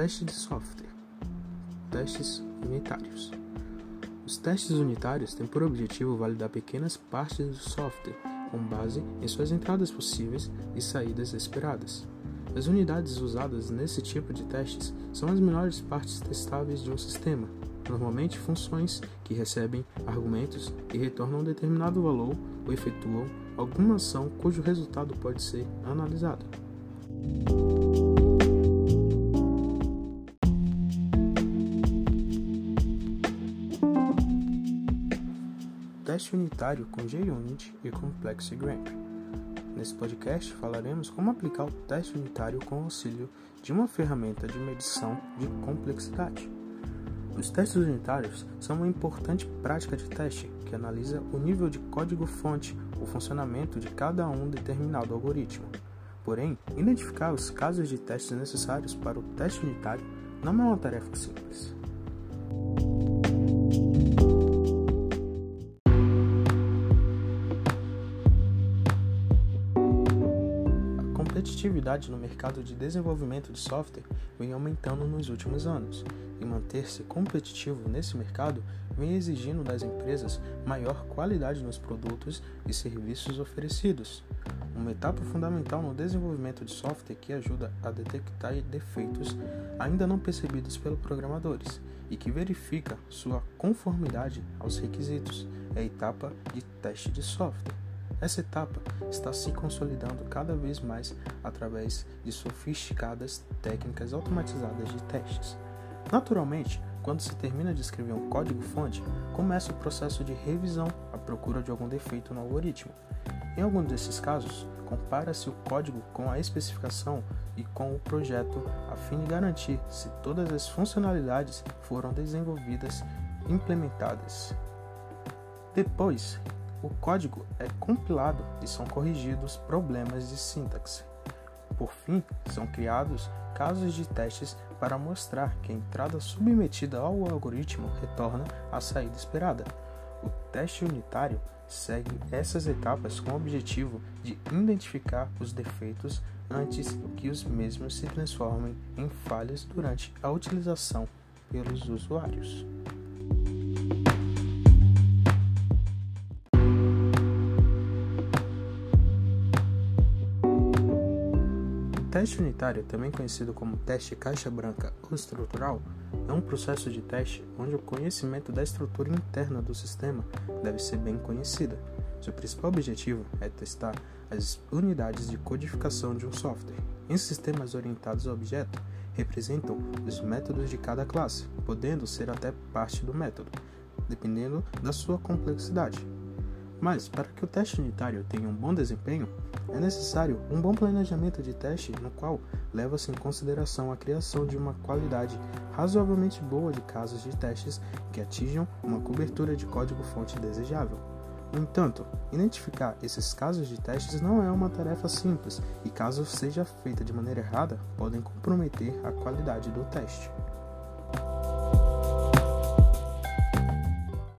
Teste de software. Testes unitários. Os testes unitários têm por objetivo validar pequenas partes do software com base em suas entradas possíveis e saídas esperadas. As unidades usadas nesse tipo de testes são as menores partes testáveis de um sistema, normalmente funções que recebem argumentos e retornam um determinado valor ou efetuam alguma ação cujo resultado pode ser analisado. Teste unitário com JUnit e Complexity Graph. Nesse podcast falaremos como aplicar o teste unitário com auxílio de uma ferramenta de medição de complexidade. Os testes unitários são uma importante prática de teste que analisa o nível de código-fonte, o funcionamento de cada um determinado algoritmo. Porém, identificar os casos de testes necessários para o teste unitário não é uma tarefa simples. Competitividade no mercado de desenvolvimento de software vem aumentando nos últimos anos, e manter-se competitivo nesse mercado vem exigindo das empresas maior qualidade nos produtos e serviços oferecidos. Uma etapa fundamental no desenvolvimento de software que ajuda a detectar defeitos ainda não percebidos pelos programadores e que verifica sua conformidade aos requisitos é a etapa de teste de software. Essa etapa está se consolidando cada vez mais através de sofisticadas técnicas automatizadas de testes. Naturalmente, quando se termina de escrever um código-fonte, começa o processo de revisão à procura de algum defeito no algoritmo. Em alguns desses casos, compara-se o código com a especificação e com o projeto a fim de garantir se todas as funcionalidades foram desenvolvidas e implementadas. Depois, o código é compilado e são corrigidos problemas de sintaxe. Por fim, são criados casos de testes para mostrar que a entrada submetida ao algoritmo retorna a saída esperada. O teste unitário segue essas etapas com o objetivo de identificar os defeitos antes que os mesmos se transformem em falhas durante a utilização pelos usuários. Teste unitário, também conhecido como teste caixa branca ou estrutural, é um processo de teste onde o conhecimento da estrutura interna do sistema deve ser bem conhecida. Seu principal objetivo é testar as unidades de codificação de um software. Em sistemas orientados a objeto, representam os métodos de cada classe, podendo ser até parte do método, dependendo da sua complexidade. Mas, para que o teste unitário tenha um bom desempenho, é necessário um bom planejamento de teste no qual leva-se em consideração a criação de uma qualidade razoavelmente boa de casos de testes que atinjam uma cobertura de código-fonte desejável. No entanto, identificar esses casos de testes não é uma tarefa simples e, caso seja feita de maneira errada, podem comprometer a qualidade do teste.